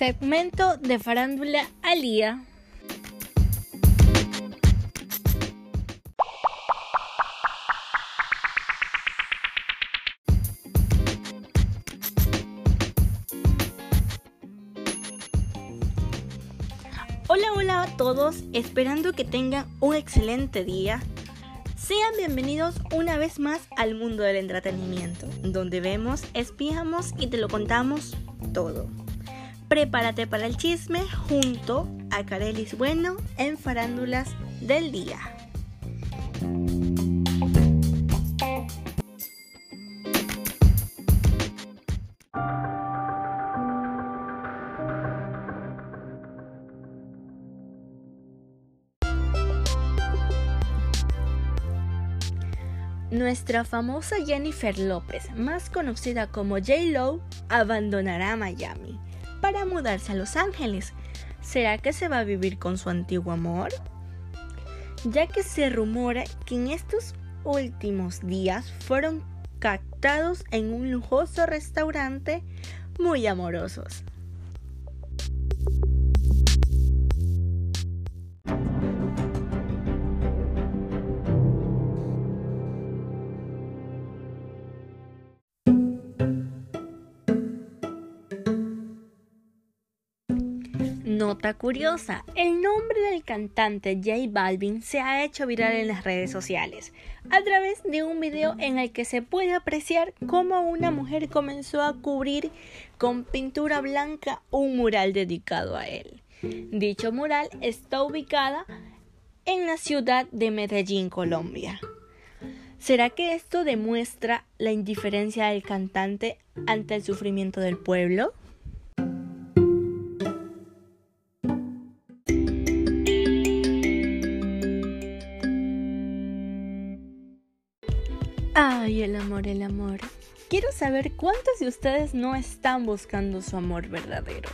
Segmento de farándula al día. Hola, hola a todos, esperando que tengan un excelente día. Sean bienvenidos una vez más al mundo del entretenimiento, donde vemos, espiamos y te lo contamos todo. Prepárate para el chisme junto a Carelis Bueno en Farándulas del Día. Nuestra famosa Jennifer López, más conocida como J-Lo, abandonará Miami para mudarse a Los Ángeles. ¿Será que se va a vivir con su antiguo amor? Ya que se rumora que en estos últimos días fueron captados en un lujoso restaurante muy amorosos. Nota curiosa, el nombre del cantante J Balvin se ha hecho viral en las redes sociales a través de un video en el que se puede apreciar cómo una mujer comenzó a cubrir con pintura blanca un mural dedicado a él. Dicho mural está ubicada en la ciudad de Medellín, Colombia. ¿Será que esto demuestra la indiferencia del cantante ante el sufrimiento del pueblo? Ay, el amor, el amor. Quiero saber cuántos de ustedes no están buscando su amor verdadero.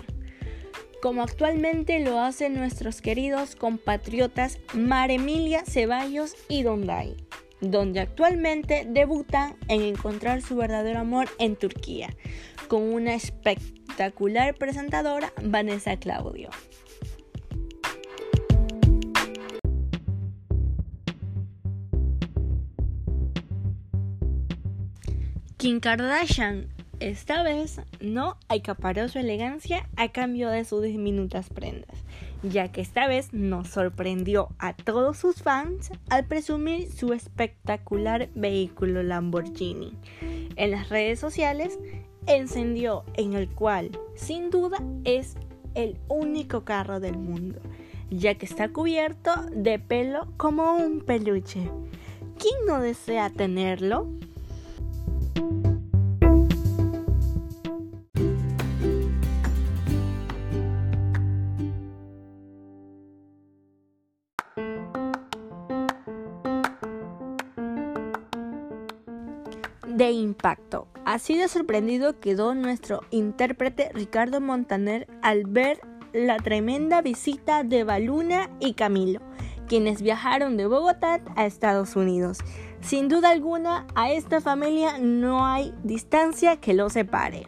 Como actualmente lo hacen nuestros queridos compatriotas Maremilia Ceballos y Donday, donde actualmente debutan en encontrar su verdadero amor en Turquía, con una espectacular presentadora Vanessa Claudio. Kim Kardashian esta vez no acaparó su elegancia a cambio de sus diminutas prendas, ya que esta vez nos sorprendió a todos sus fans al presumir su espectacular vehículo Lamborghini. En las redes sociales encendió en el cual sin duda es el único carro del mundo, ya que está cubierto de pelo como un peluche. ¿Quién no desea tenerlo? De impacto. Así de sorprendido quedó nuestro intérprete Ricardo Montaner al ver la tremenda visita de Baluna y Camilo, quienes viajaron de Bogotá a Estados Unidos. Sin duda alguna, a esta familia no hay distancia que los separe.